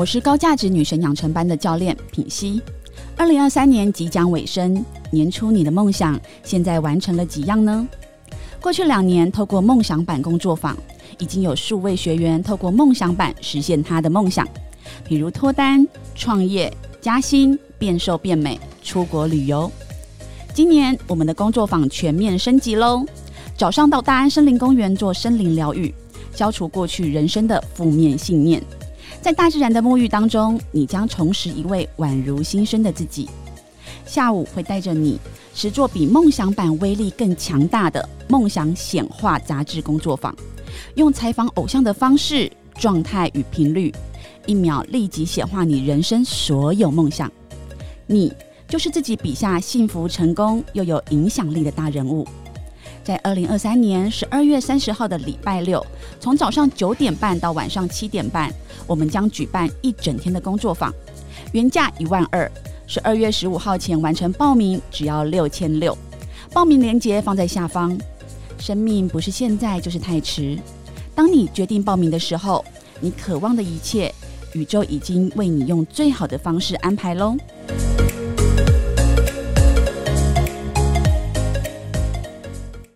我是高价值女神养成班的教练品熙。二零二三年即将尾声，年初你的梦想现在完成了几样呢？过去两年，透过梦想版工作坊，已经有数位学员透过梦想版实现他的梦想，比如脱单、创业、加薪、变瘦变美、出国旅游。今年我们的工作坊全面升级喽！早上到大安森林公园做森林疗愈，消除过去人生的负面信念。在大自然的沐浴当中，你将重拾一位宛如新生的自己。下午会带着你实做比梦想版威力更强大的梦想显化杂志工作坊，用采访偶像的方式、状态与频率，一秒立即显化你人生所有梦想。你就是自己笔下幸福、成功又有影响力的大人物。在二零二三年十二月三十号的礼拜六，从早上九点半到晚上七点半，我们将举办一整天的工作坊，原价一万二，十二月十五号前完成报名只要六千六。报名链接放在下方。生命不是现在就是太迟，当你决定报名的时候，你渴望的一切，宇宙已经为你用最好的方式安排喽。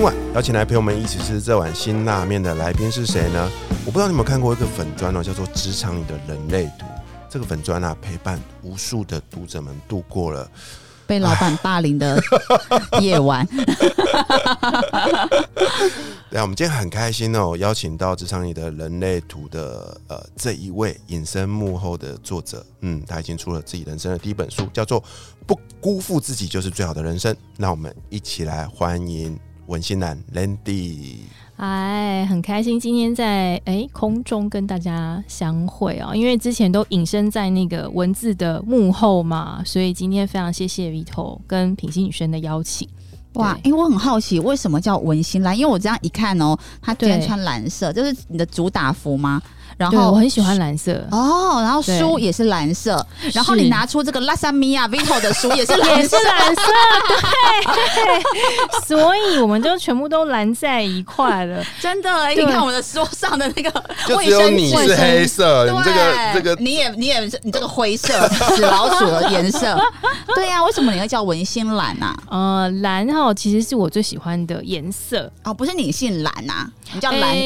今晚邀请来陪我们一起吃这碗辛辣面的来宾是谁呢？我不知道你有没有看过一个粉砖哦，叫做《职场里的人类图》。这个粉砖啊，陪伴无数的读者们度过了被老板霸凌的夜晚。对啊，我们今天很开心哦，邀请到《职场里的人类图》的呃这一位隐身幕后的作者，嗯，他已经出了自己人生的第一本书，叫做《不辜负自己就是最好的人生》。那我们一起来欢迎。文心兰 Landy，哎，很开心今天在哎空中跟大家相会哦！因为之前都隐身在那个文字的幕后嘛，所以今天非常谢谢 Vito 跟品心女生的邀请。哇，因为我很好奇为什么叫文心兰，因为我这样一看哦，她居然穿蓝色，就是你的主打服吗？然后我很喜欢蓝色。哦，然后书也是蓝色，然后你拿出这个拉萨米亚 Vito 的书也是也是蓝色，对，所以我们就全部都蓝在一块了，真的，你看我的桌上的那个，就只有你是黑色，你这个这个你也你也是你这个灰色死老鼠的颜色，对呀，为什么你会叫文心蓝啊？呃，蓝哈其实是我最喜欢的颜色。哦，不是你姓蓝啊，你叫蓝，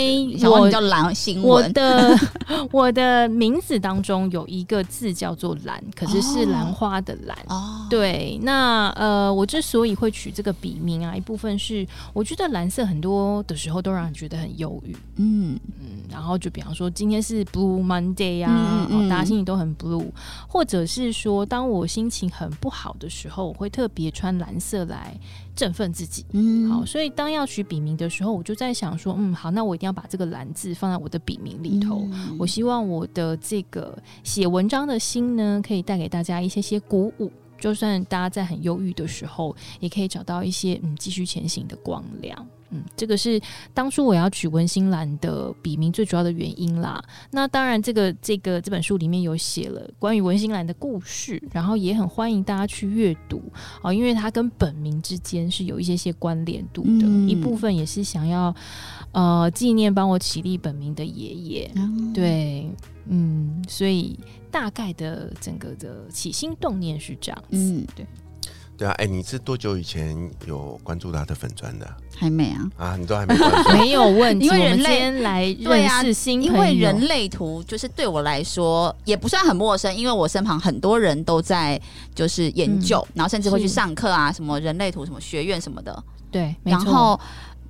我叫蓝新闻，我的。我的名字当中有一个字叫做“兰”，可是是兰花的“兰”。哦，对，那呃，我之所以会取这个笔名啊，一部分是我觉得蓝色很多的时候都让人觉得很忧郁。嗯嗯，然后就比方说今天是 Blue Monday 呀，大家心情都很 blue，或者是说当我心情很不好的时候，我会特别穿蓝色来。振奋自己，嗯，好，所以当要取笔名的时候，我就在想说，嗯，好，那我一定要把这个“蓝”字放在我的笔名里头。我希望我的这个写文章的心呢，可以带给大家一些些鼓舞，就算大家在很忧郁的时候，也可以找到一些嗯继续前行的光亮。嗯，这个是当初我要取文心兰的笔名最主要的原因啦。那当然，这个这个这本书里面有写了关于文心兰的故事，然后也很欢迎大家去阅读啊，因为它跟本名之间是有一些些关联度的。一部分也是想要呃纪念帮我起立本名的爷爷。对，嗯，所以大概的整个的起心动念是这样子。对。对啊，哎，你是多久以前有关注他的粉砖的？还没啊？啊，你都还没关注？没有问题，因为人类来认识新因为人类图就是对我来说也不算很陌生，因为我身旁很多人都在就是研究，然后甚至会去上课啊，什么人类图什么学院什么的。对，然后。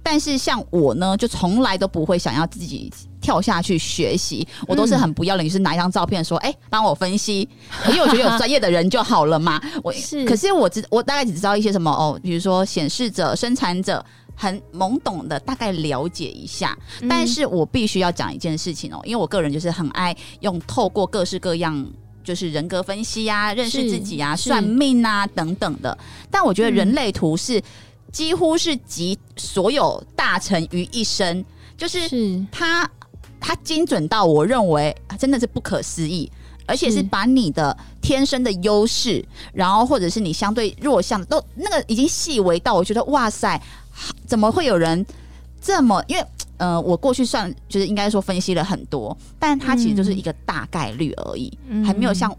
但是像我呢，就从来都不会想要自己跳下去学习，我都是很不要脸，就是拿一张照片说：“哎，帮我分析。”因为我觉得有专业的人就好了嘛。我是，可是我知我大概只知道一些什么哦，比如说显示者、生产者，很懵懂的大概了解一下。但是我必须要讲一件事情哦，因为我个人就是很爱用透过各式各样。就是人格分析啊，认识自己啊，算命啊等等的。但我觉得人类图是几乎是集所有大臣于一身，就是他他精准到我认为真的是不可思议，而且是把你的天生的优势，然后或者是你相对弱项都那个已经细微到我觉得哇塞，怎么会有人这么因为。呃，我过去算就是应该说分析了很多，但它其实就是一个大概率而已，还没有像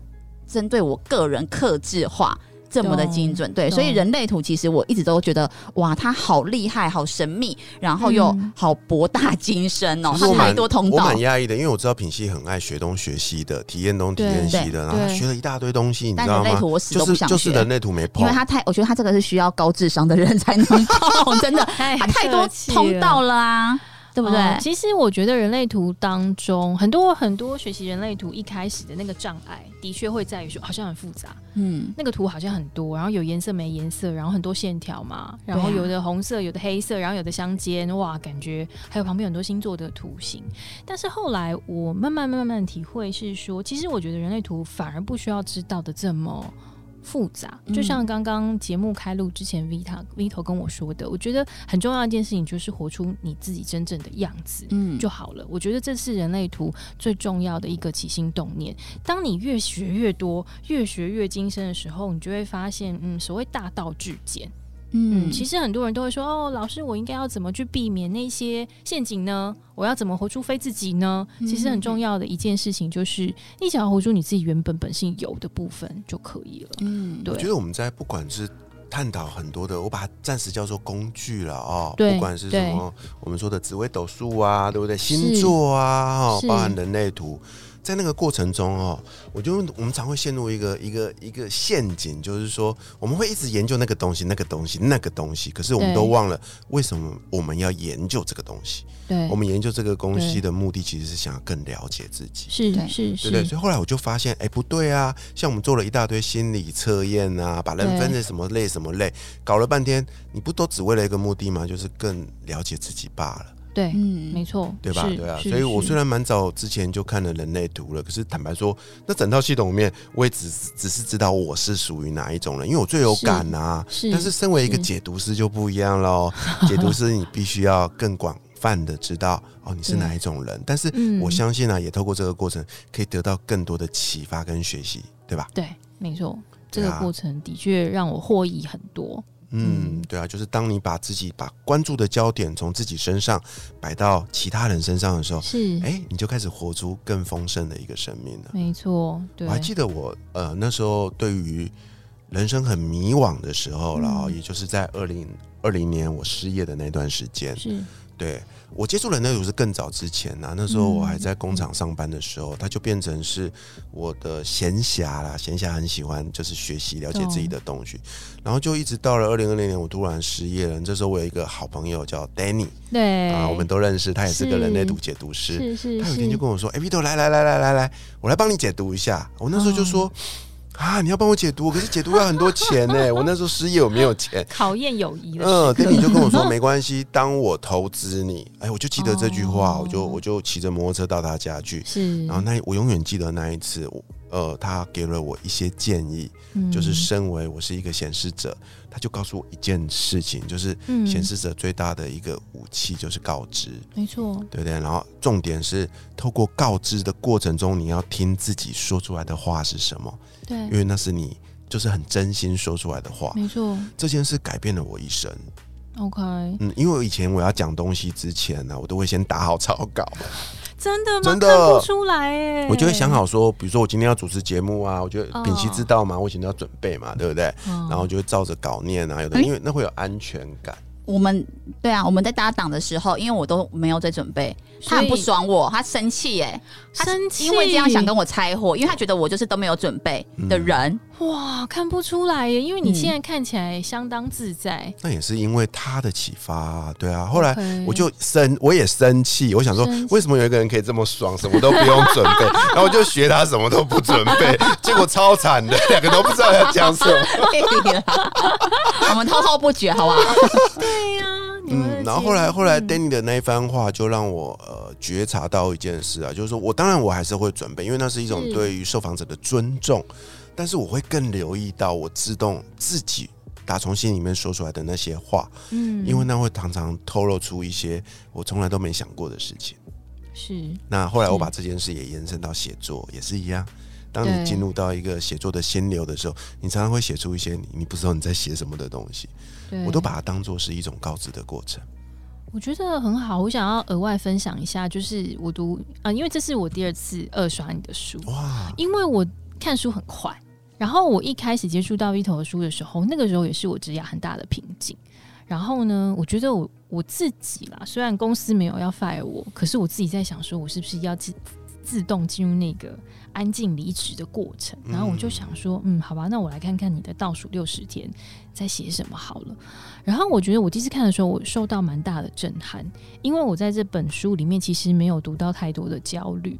针对我个人克制化这么的精准。对，所以人类图其实我一直都觉得哇，它好厉害，好神秘，然后又好博大精深哦，它太多通道。我蛮压抑的，因为我知道品系很爱学东学西的，体验东体验西的，然后学了一大堆东西，你知道吗？就是就是人类图没碰，因为它太，我觉得它这个是需要高智商的人才能碰，真的，它太多通道了啊。对不对？其实我觉得人类图当中很多很多学习人类图一开始的那个障碍，的确会在于说好像很复杂，嗯，那个图好像很多，然后有颜色没颜色，然后很多线条嘛，然后有的红色，有的黑色，然后有的相间，哇，感觉还有旁边很多星座的图形。但是后来我慢慢慢慢体会是说，其实我觉得人类图反而不需要知道的这么。复杂，就像刚刚节目开录之前，Vita Vito 跟我说的，我觉得很重要一件事情就是活出你自己真正的样子，嗯，就好了。我觉得这是人类图最重要的一个起心动念。当你越学越多，越学越精深的时候，你就会发现，嗯，所谓大道至简。嗯，其实很多人都会说，哦，老师，我应该要怎么去避免那些陷阱呢？我要怎么活出非自己呢？其实很重要的一件事情就是，你想要活出你自己原本本性有的部分就可以了。嗯，对。我觉得我们在不管是探讨很多的，我把它暂时叫做工具了哦。不管是什么，我们说的紫微斗数啊，对不对？星座啊，包含人类图。在那个过程中哦，我就我们常会陷入一个一个一个陷阱，就是说我们会一直研究那个东西、那个东西、那个东西，可是我们都忘了为什么我们要研究这个东西。对，我们研究这个东西的目的其实是想要更了解自己。是是是，对对。所以后来我就发现，哎，不对啊！像我们做了一大堆心理测验啊，把人分成什么类什么类，搞了半天，你不都只为了一个目的吗？就是更了解自己罢了。对，嗯，没错，对吧？对啊，所以我虽然蛮早之前就看了人类图了，可是坦白说，那整套系统里面，我也只只是知道我是属于哪一种人，因为我最有感啊。是，但是身为一个解读师就不一样喽。解读师你必须要更广泛的知道哦，你是哪一种人。但是我相信呢，也透过这个过程，可以得到更多的启发跟学习，对吧？对，没错，这个过程的确让我获益很多。嗯，对啊，就是当你把自己把关注的焦点从自己身上摆到其他人身上的时候，是。哎，你就开始活出更丰盛的一个生命了。没错，我还记得我呃那时候对于人生很迷惘的时候，然后也就是在二零二零年我失业的那段时间，是对。我接触人类图是更早之前呐，那时候我还在工厂上班的时候，它就变成是我的闲暇啦。闲暇很喜欢就是学习了解自己的东西，然后就一直到了二零二零年，我突然失业了。这时候我有一个好朋友叫 Danny，对啊，我们都认识，他也是个人类读解读师。是是，他有一天就跟我说：“哎，Vito，来来来来来来，我来帮你解读一下。”我那时候就说。啊！你要帮我解读，可是解读要很多钱呢。我那时候失业，我没有钱。考验友谊的。嗯，丁你就跟我说没关系，当我投资你。哎，我就记得这句话，我就我就骑着摩托车到他家去。是。然后那我永远记得那一次，呃，他给了我一些建议，就是身为我是一个显示者，他就告诉我一件事情，就是显示者最大的一个武器就是告知。没错。对不对？然后重点是透过告知的过程中，你要听自己说出来的话是什么。对，因为那是你就是很真心说出来的话，没错。这件事改变了我一生。OK，嗯，因为以前我要讲东西之前呢，我都会先打好草稿。真的吗？真的看不出来哎。我就会想好说，比如说我今天要主持节目啊，我觉得品熙知道嘛，我以前都要准备嘛，对不对？然后就会照着稿念啊，有的因为那会有安全感。我们对啊，我们在搭档的时候，因为我都没有在准备，他很不爽我，他生气哎，生气，因为这样想跟我拆伙，因为他觉得我就是都没有准备的人。哇，看不出来耶，因为你现在看起来相当自在。那也是因为他的启发，对啊。后来我就生，我也生气，我想说，为什么有一个人可以这么爽，什么都不用准备？然后我就学他，什么都不准备，结果超惨的，两个都不知道要讲什么。我们滔滔不绝，好不好？对呀。嗯，然后后来后来 Danny 的那一番话，就让我呃觉察到一件事啊，就是说我当然我还是会准备，因为那是一种对于受访者的尊重，但是我会更留意到我自动自己打从心里面说出来的那些话，嗯，因为那会常常透露出一些我从来都没想过的事情。是。那后来我把这件事也延伸到写作，也是一样。当你进入到一个写作的心流的时候，你常常会写出一些你你不知道你在写什么的东西。我都把它当做是一种告知的过程。我觉得很好，我想要额外分享一下，就是我读啊，因为这是我第二次二刷你的书哇，因为我看书很快，然后我一开始接触到一头的书的时候，那个时候也是我职业很大的瓶颈。然后呢，我觉得我我自己啦，虽然公司没有要 fire 我，可是我自己在想说，我是不是要自自动进入那个。安静离职的过程，然后我就想说，嗯，好吧，那我来看看你的倒数六十天在写什么好了。然后我觉得我第一次看的时候，我受到蛮大的震撼，因为我在这本书里面其实没有读到太多的焦虑，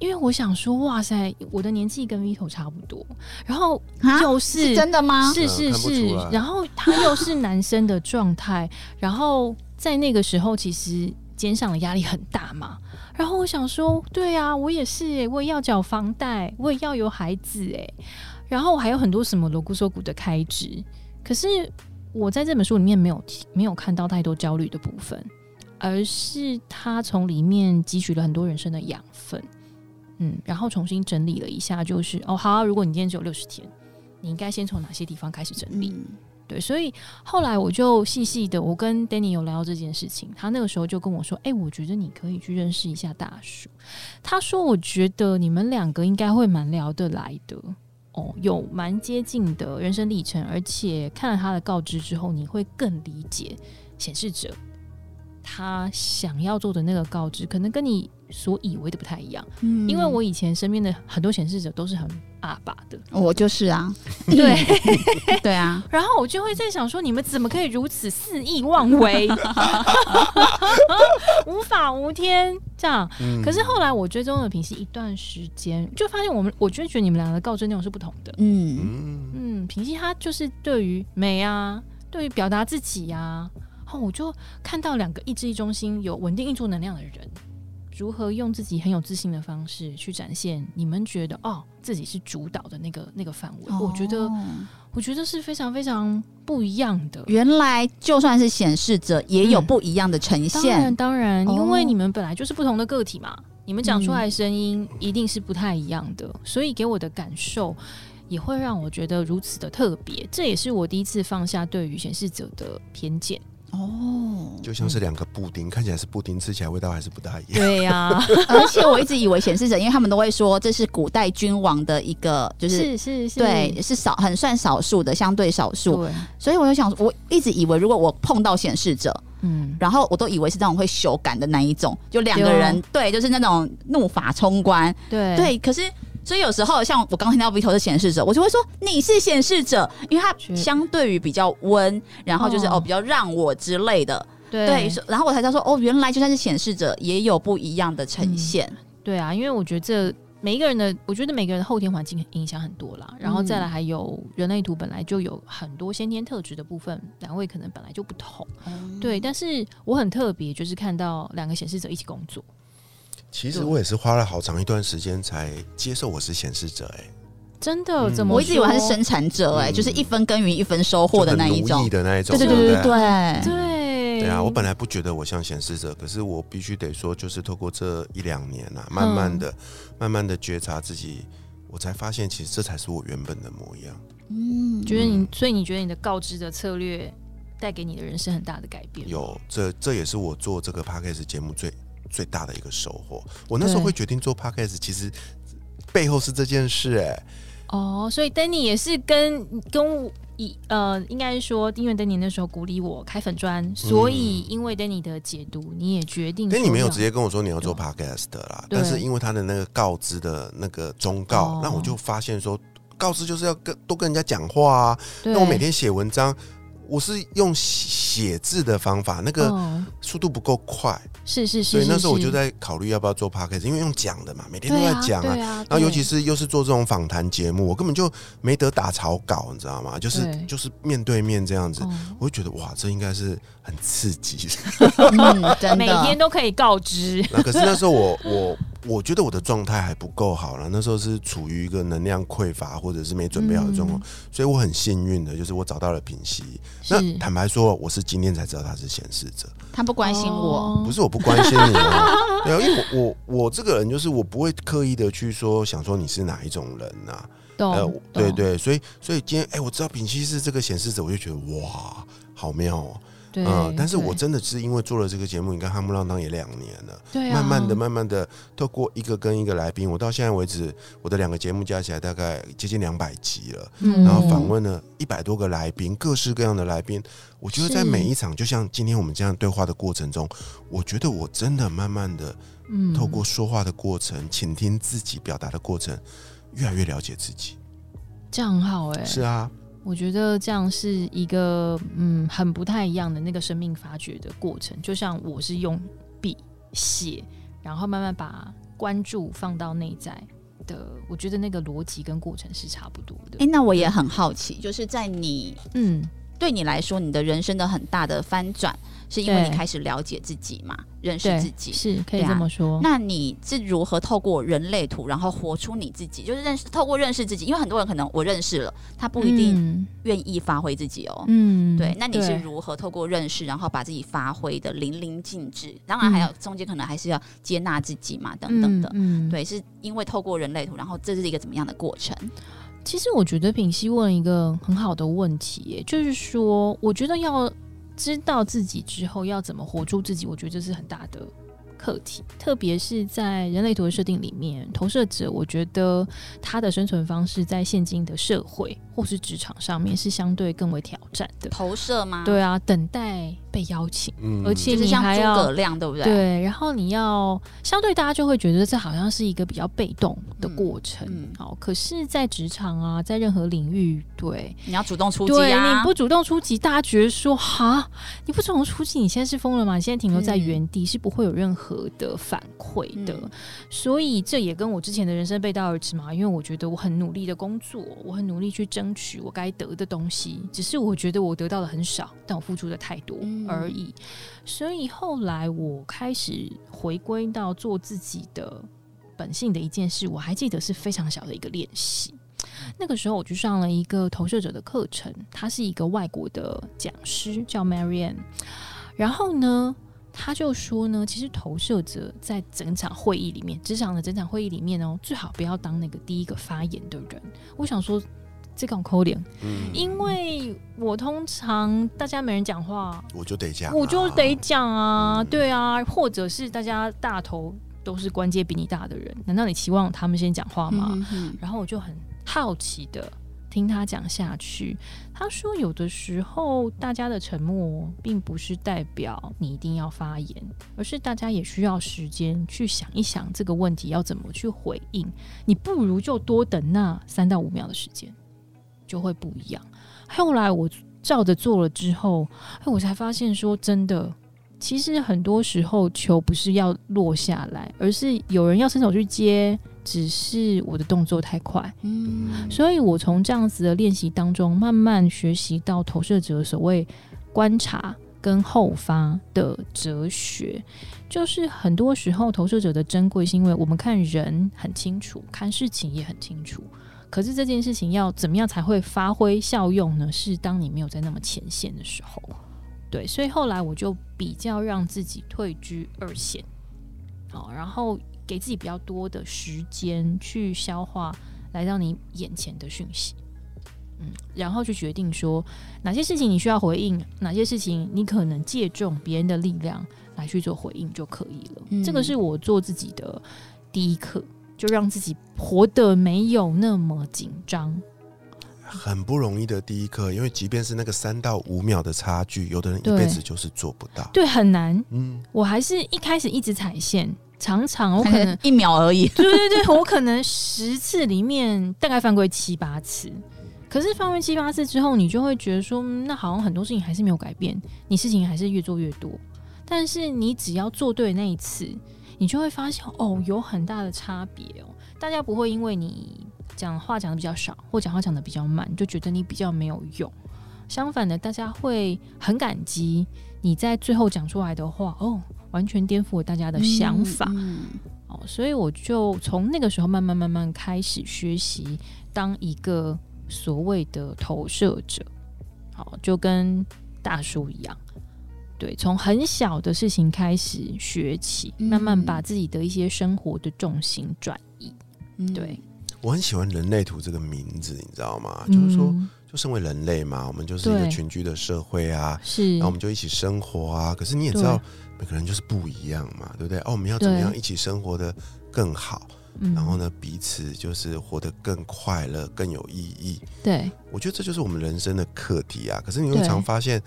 因为我想说，哇塞，我的年纪跟 Vito 差不多，然后又是真的吗？是是是，然后他又是男生的状态，然后在那个时候，其实肩上的压力很大嘛。然后我想说，对啊，我也是，我也要缴房贷，我也要有孩子诶。然后我还有很多什么锣鼓锁骨的开支。可是我在这本书里面没有没有看到太多焦虑的部分，而是他从里面汲取了很多人生的养分，嗯，然后重新整理了一下，就是哦，好，如果你今天只有六十天，你应该先从哪些地方开始整理？对，所以后来我就细细的，我跟 Danny 有聊到这件事情，他那个时候就跟我说：“哎，我觉得你可以去认识一下大叔。”他说：“我觉得你们两个应该会蛮聊得来的哦，有蛮接近的人生历程，而且看了他的告知之后，你会更理解显示者他想要做的那个告知，可能跟你所以为的不太一样。嗯，因为我以前身边的很多显示者都是很。”阿爸的，我就是啊，对。对啊，然后我就会在想说，你们怎么可以如此肆意妄为，无法无天这样？可是后来我追踪了平息一段时间，就发现我们，我就觉得你们两个告知内容是不同的。嗯。嗯，平息他就是对于美啊，对于表达自己呀，然后我就看到两个意志力中心有稳定运作能量的人。如何用自己很有自信的方式去展现？你们觉得哦，自己是主导的那个那个范围？我觉得，我觉得是非常非常不一样的。原来就算是显示者，也有不一样的呈现。当然，当然，因为你们本来就是不同的个体嘛，你们讲出来声音一定是不太一样的，所以给我的感受也会让我觉得如此的特别。这也是我第一次放下对于显示者的偏见。哦，就像是两个布丁，看起来是布丁，吃起来味道还是不大一样。对呀，而且我一直以为显示者，因为他们都会说这是古代君王的一个，就是是是，对，是少很算少数的，相对少数。所以我就想，我一直以为如果我碰到显示者，嗯，然后我都以为是那种会修改的那一种，就两个人，对，就是那种怒发冲冠，对。对，可是。所以有时候像我刚听到 Vito 是显示者，我就会说你是显示者，因为他相对于比较温，然后就是哦。比较让我之类的，对，然后我才知道说哦原来就算是显示者也有不一样的呈现，对啊，因为我觉得这每一个人的，我觉得每个人的后天环境影响很多啦，然后再来还有人类图本来就有很多先天特质的部分，两位可能本来就不同，对，但是我很特别，就是看到两个显示者一起工作。其实我也是花了好长一段时间才接受我是显示者，哎，真的？怎么？我一直以为他是生产者，哎，就是一分耕耘一分收获的那一种的那一种，对对对对对对对啊！我本来不觉得我像显示者，可是我必须得说，就是透过这一两年啊，慢慢的、慢慢的觉察自己，我才发现，其实这才是我原本的模样。嗯，觉得你，所以你觉得你的告知的策略带给你的人生很大的改变？有，这这也是我做这个 podcast 节目最。最大的一个收获，我那时候会决定做 podcast，其实背后是这件事哎。哦，所以 Danny 也是跟跟一呃，应该说因为 Danny 那时候鼓励我开粉砖，所以因为 Danny 的解读，你也决定。Danny 没有直接跟我说你要做 podcast 啦，但是因为他的那个告知的那个忠告，那我就发现说告知就是要跟多跟人家讲话啊。那我每天写文章。我是用写字的方法，那个速度不够快，是是是，所以那时候我就在考虑要不要做 podcast，因为用讲的嘛，每天都在讲啊，然后尤其是又是做这种访谈节目，我根本就没得打草稿，你知道吗？就是就是面对面这样子，我就觉得哇，这应该是很刺激，每天都可以告知。那可是那时候我我。我觉得我的状态还不够好了，那时候是处于一个能量匮乏或者是没准备好的状况，所以我很幸运的，就是我找到了品溪。那坦白说，我是今天才知道他是显示者，他不关心我，不是我不关心你啊，对啊，因为我我我这个人就是我不会刻意的去说想说你是哪一种人呐，呃，对对，所以所以今天哎，我知道品溪是这个显示者，我就觉得哇，好妙哦。嗯，但是我真的是因为做了这个节目，你看《哈姆浪当》也两年了，对慢慢的、慢慢的，透过一个跟一个来宾，我到现在为止，我的两个节目加起来大概接近两百集了，嗯然后访问了一百多个来宾，各式各样的来宾。我觉得在每一场，就像今天我们这样对话的过程中，我觉得我真的慢慢的，嗯，透过说话的过程，倾听自己表达的过程，越来越了解自己。这样很好哎，是啊。我觉得这样是一个嗯很不太一样的那个生命发掘的过程，就像我是用笔写，然后慢慢把关注放到内在的，我觉得那个逻辑跟过程是差不多的。哎，那我也很好奇，就是在你嗯对你来说，你的人生的很大的翻转。是因为你开始了解自己嘛，认识自己是可以这么说。那你是如何透过人类图，然后活出你自己？就是认识，透过认识自己。因为很多人可能我认识了，他不一定愿意发挥自己哦。嗯，对。那你是如何透过认识，然后把自己发挥的淋漓尽致？当然还有中间可能还是要接纳自己嘛，等等的。嗯，对，是因为透过人类图，然后这是一个怎么样的过程？其实我觉得品熙问一个很好的问题，就是说，我觉得要。知道自己之后要怎么活出自己，我觉得这是很大的。课题，特别是在人类图的设定里面，投射者，我觉得他的生存方式在现今的社会或是职场上面是相对更为挑战的。投射吗？对啊，等待被邀请，嗯，而且你还要诸葛亮，对不对？对，然后你要相对大家就会觉得这好像是一个比较被动的过程。好，可是，在职场啊，在任何领域，对，你要主动出击啊！你不主动出击，大家觉得说哈，你不主动出击，你现在是疯了吗？你现在停留在原地，是不会有任何。和的反馈的，所以这也跟我之前的人生背道而驰嘛。因为我觉得我很努力的工作，我很努力去争取我该得的东西，只是我觉得我得到的很少，但我付出的太多而已。所以后来我开始回归到做自己的本性的一件事，我还记得是非常小的一个练习。那个时候我去上了一个投射者的课程，他是一个外国的讲师，叫 Marianne。然后呢？他就说呢，其实投射者在整场会议里面，职场的整场会议里面哦，最好不要当那个第一个发言的人。我想说，这个扣脸，嗯，因为我通常大家没人讲话，我就得讲，我就得讲啊，对啊，或者是大家大头都是关节比你大的人，难道你期望他们先讲话吗？然后我就很好奇的。听他讲下去，他说有的时候大家的沉默并不是代表你一定要发言，而是大家也需要时间去想一想这个问题要怎么去回应。你不如就多等那三到五秒的时间，就会不一样。后来我照着做了之后，我才发现说真的，其实很多时候球不是要落下来，而是有人要伸手去接。只是我的动作太快，嗯，所以我从这样子的练习当中，慢慢学习到投射者所谓观察跟后发的哲学。就是很多时候，投射者的珍贵是因为我们看人很清楚，看事情也很清楚。可是这件事情要怎么样才会发挥效用呢？是当你没有在那么前线的时候，对。所以后来我就比较让自己退居二线，好，然后。给自己比较多的时间去消化来到你眼前的讯息，嗯，然后去决定说哪些事情你需要回应，哪些事情你可能借重别人的力量来去做回应就可以了。这个是我做自己的第一课，就让自己活得没有那么紧张。很不容易的第一课，因为即便是那个三到五秒的差距，有的人一辈子就是做不到。对，很难。嗯，我还是一开始一直踩线。常常我可能 一秒而已，对对对，我可能十次里面大概犯规七八次，可是犯规七八次之后，你就会觉得说，那好像很多事情还是没有改变，你事情还是越做越多。但是你只要做对那一次，你就会发现哦，有很大的差别哦。大家不会因为你讲话讲的比较少，或讲话讲的比较慢，就觉得你比较没有用。相反的，大家会很感激你在最后讲出来的话哦，完全颠覆了大家的想法哦。所以我就从那个时候慢慢慢慢开始学习当一个所谓的投射者，好，就跟大叔一样。对，从很小的事情开始学起，慢慢把自己的一些生活的重心转移。对，我很喜欢“人类图”这个名字，你知道吗？就是说，就身为人类嘛，我们就是一个群居的社会啊，是，然后我们就一起生活啊。可是你也知道，每个人就是不一样嘛，对不对？哦，我们要怎么样一起生活的更好？然后呢，彼此就是活得更快乐、更有意义。对，我觉得这就是我们人生的课题啊。可是你会常发现。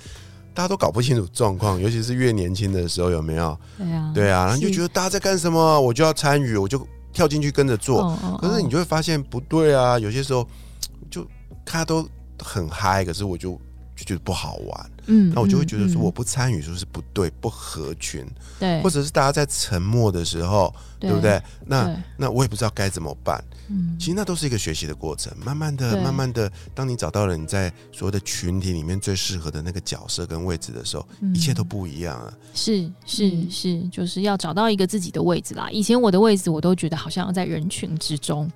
大家都搞不清楚状况，尤其是越年轻的时候，有没有？对啊，对啊，然后就觉得大家在干什么，我就要参与，我就跳进去跟着做。可是你就会发现不对啊，有些时候就大家都很嗨，可是我就。就觉得不好玩，嗯，那我就会觉得说我不参与就是不对，不合群，对，或者是大家在沉默的时候，对不对？那那我也不知道该怎么办，嗯，其实那都是一个学习的过程，慢慢的、慢慢的，当你找到了你在所有的群体里面最适合的那个角色跟位置的时候，一切都不一样了。是是是，就是要找到一个自己的位置啦。以前我的位置我都觉得好像要在人群之中，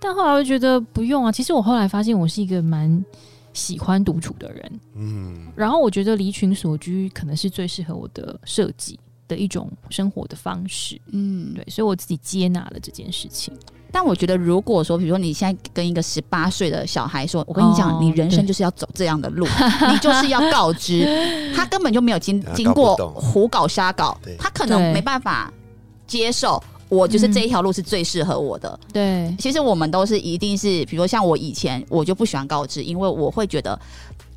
但后来我觉得不用啊。其实我后来发现我是一个蛮。喜欢独处的人，嗯，然后我觉得离群所居可能是最适合我的设计的一种生活的方式，嗯，对，所以我自己接纳了这件事情。但我觉得，如果说，比如说你现在跟一个十八岁的小孩说：“我跟你讲，你人生就是要走这样的路，你就是要告知。”他根本就没有经经过胡搞瞎搞，他可能没办法接受。我就是这一条路是最适合我的。对，其实我们都是一定是，比如说像我以前我就不喜欢告知，因为我会觉得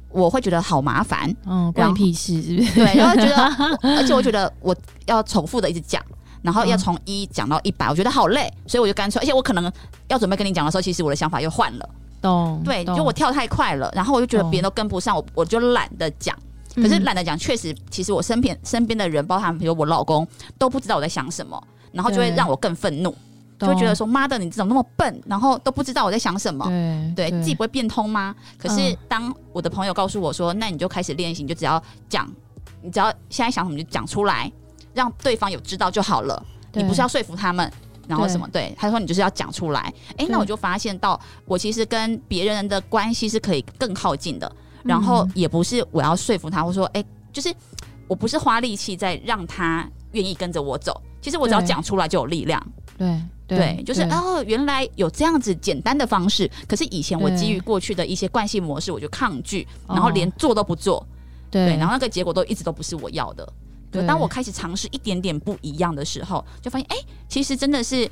我会觉得好麻烦。嗯，关屁事是不是？对，然后觉得，而且我觉得我要重复的一直讲，然后要从一讲到一百，我觉得好累，所以我就干脆，而且我可能要准备跟你讲的时候，其实我的想法又换了。懂。对，就我跳太快了，然后我就觉得别人都跟不上我，我就懒得讲。可是懒得讲，确实，其实我身边身边的人，包含比如我老公，都不知道我在想什么。然后就会让我更愤怒，就会觉得说：“妈的，你怎么那么笨？然后都不知道我在想什么？对，自己不会变通吗？”可是当我的朋友告诉我说：“那你就开始练习，你就只要讲，你只要现在想什么就讲出来，让对方有知道就好了。你不是要说服他们，然后什么？对，他说你就是要讲出来。哎，那我就发现到，我其实跟别人的关系是可以更靠近的。然后也不是我要说服他，或说哎，就是我不是花力气在让他愿意跟着我走。”其实我只要讲出来就有力量，对对，就是哦，原来有这样子简单的方式。可是以前我基于过去的一些惯性模式，我就抗拒，然后连做都不做，对，然后那个结果都一直都不是我要的。对，当我开始尝试一点点不一样的时候，就发现哎，其实真的是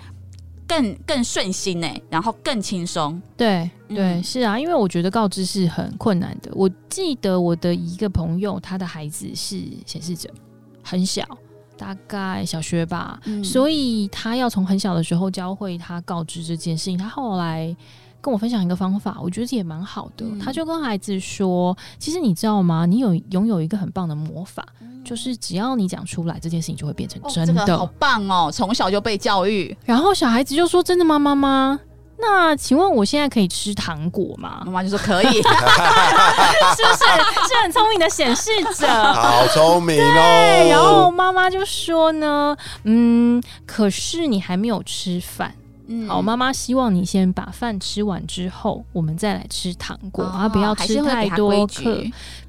更更顺心哎，然后更轻松。对对，是啊，因为我觉得告知是很困难的。我记得我的一个朋友，他的孩子是显示者，很小。大概小学吧，所以他要从很小的时候教会他告知这件事情。他后来跟我分享一个方法，我觉得也蛮好的。他就跟孩子说：“其实你知道吗？你有拥有一个很棒的魔法，就是只要你讲出来，这件事情就会变成真的。好棒哦！从小就被教育。”然后小孩子就说：“真的吗，妈妈？”那请问我现在可以吃糖果吗？妈妈就说可以，是不是是很聪明的显示者？好聪明哦！然后妈妈就说呢，嗯，可是你还没有吃饭。好，妈妈希望你先把饭吃完之后，我们再来吃糖果，然后不要吃太多克。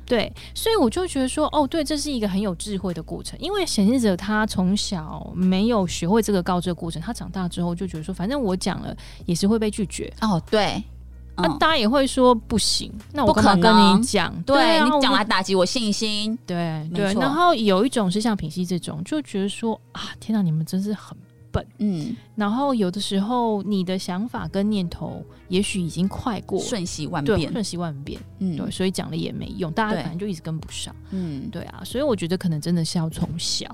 对，所以我就觉得说，哦，对，这是一个很有智慧的过程。因为显示者他从小没有学会这个告知的过程，他长大之后就觉得说，反正我讲了也是会被拒绝。哦，对，那大家也会说不行，那我可能跟你讲？对你讲来打击我信心。对对，然后有一种是像品熙这种，就觉得说啊，天哪，你们真是很。本。嗯，然后有的时候你的想法跟念头也许已经快过瞬息万变，瞬息万变，嗯，对，所以讲了也没用，大家反正就一直跟不上，嗯，对啊，所以我觉得可能真的是要从小，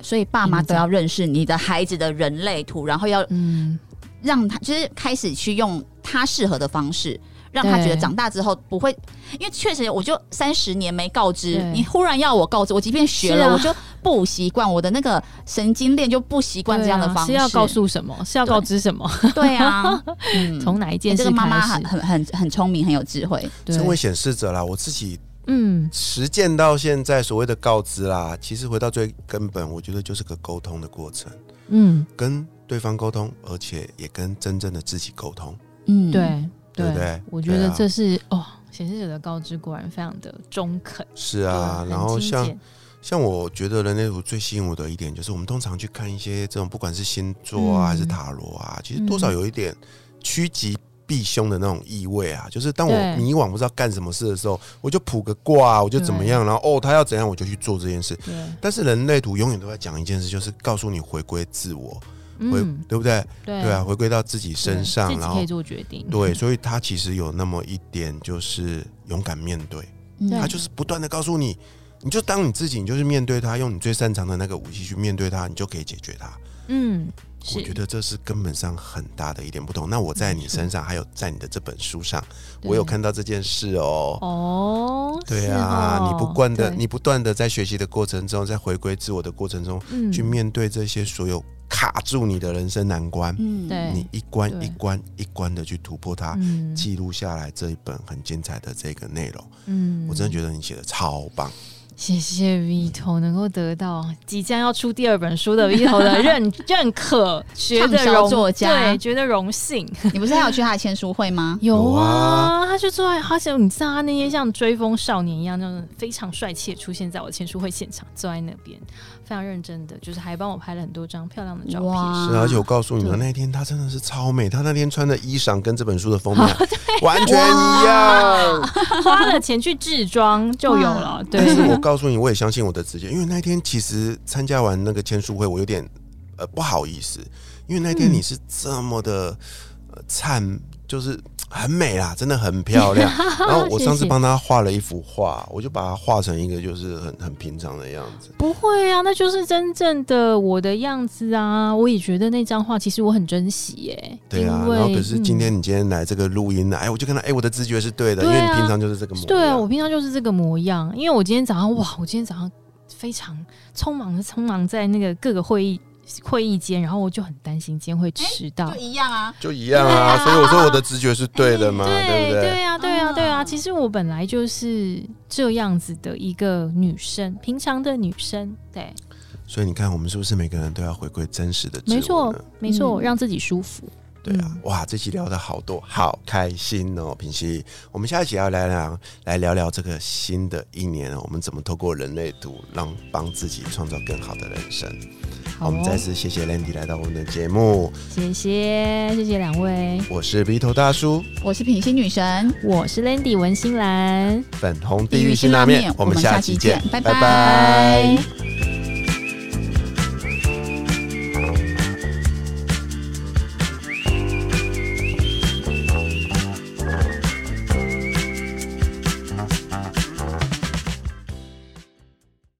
所以爸妈都要认识你的孩子的人类图，然后要嗯。让他就是开始去用他适合的方式。让他觉得长大之后不会，因为确实我就三十年没告知，你忽然要我告知，我即便学了，我就不习惯，我的那个神经链就不习惯这样的方式。是要告诉什么？是要告知什么？对啊，从哪一件？这个妈妈很很很很聪明，很有智慧。成为显示者啦，我自己嗯实践到现在，所谓的告知啦，其实回到最根本，我觉得就是个沟通的过程。嗯，跟对方沟通，而且也跟真正的自己沟通。嗯，对。对不对？我觉得这是哦，显示者的告知果然非常的中肯。是啊，然后像像我觉得人类图最吸引我的一点，就是我们通常去看一些这种不管是星座啊还是塔罗啊，其实多少有一点趋吉避凶的那种意味啊。就是当我迷惘不知道干什么事的时候，我就卜个卦，我就怎么样，然后哦他要怎样我就去做这件事。但是人类图永远都在讲一件事，就是告诉你回归自我。回对不对？对啊，回归到自己身上，然后可以做决定。对，所以他其实有那么一点，就是勇敢面对。他就是不断的告诉你，你就当你自己，你就是面对他，用你最擅长的那个武器去面对他，你就可以解决他。嗯，我觉得这是根本上很大的一点不同。那我在你身上，还有在你的这本书上，我有看到这件事哦。哦，对啊，你不断的，你不断的在学习的过程中，在回归自我的过程中，去面对这些所有。卡住你的人生难关，嗯，对，你一关一关一关的去突破它，记录下来这一本很精彩的这个内容，嗯，我真的觉得你写的超棒。谢谢 Vito 能够得到即将要出第二本书的 Vito 的认认可，觉得荣作家，对，觉得荣幸。你不是还有去他的签书会吗？有啊，他就坐在，而且你知道他那天像追风少年一样，那种非常帅气的出现在我签书会现场，坐在那边。非常认真的，就是还帮我拍了很多张漂亮的照片。是，而且我告诉你们，那天他真的是超美。他那天穿的衣裳跟这本书的封面 完全一样。花了钱去制装就有了。对，但是我告诉你，我也相信我的直觉，因为那天其实参加完那个签书会，我有点呃不好意思，因为那天你是这么的呃灿，就是。很美啦，真的很漂亮。然后我上次帮他画了一幅画，我就把它画成一个就是很很平常的样子。不会啊，那就是真正的我的样子啊！我也觉得那张画其实我很珍惜耶。对啊，然后可是今天你今天来这个录音呢，哎，我就看到，哎，我的直觉是对的，因为你平常就是这个模样。对啊，我平常就是这个模样。因为我今天早上哇，我今天早上非常匆忙的匆忙在那个各个会议。会议间，然后我就很担心今天会迟到，就一样啊，就一样啊，所以我说我的直觉是对的嘛，对不对？对啊，对啊，对啊。其实我本来就是这样子的一个女生，平常的女生，对。所以你看，我们是不是每个人都要回归真实的？没错，没错，让自己舒服。对啊，哇，这期聊的好多，好开心哦，平西。我们下一期要来聊，来聊聊这个新的一年，我们怎么透过人类图，让帮自己创造更好的人生。好我们再次谢谢 Landy 来到我们的节目，谢谢谢谢两位，我是鼻头大叔，我是品心女神，我是 Landy 文心兰，粉红地狱辛拉面，我们下期见，拜拜。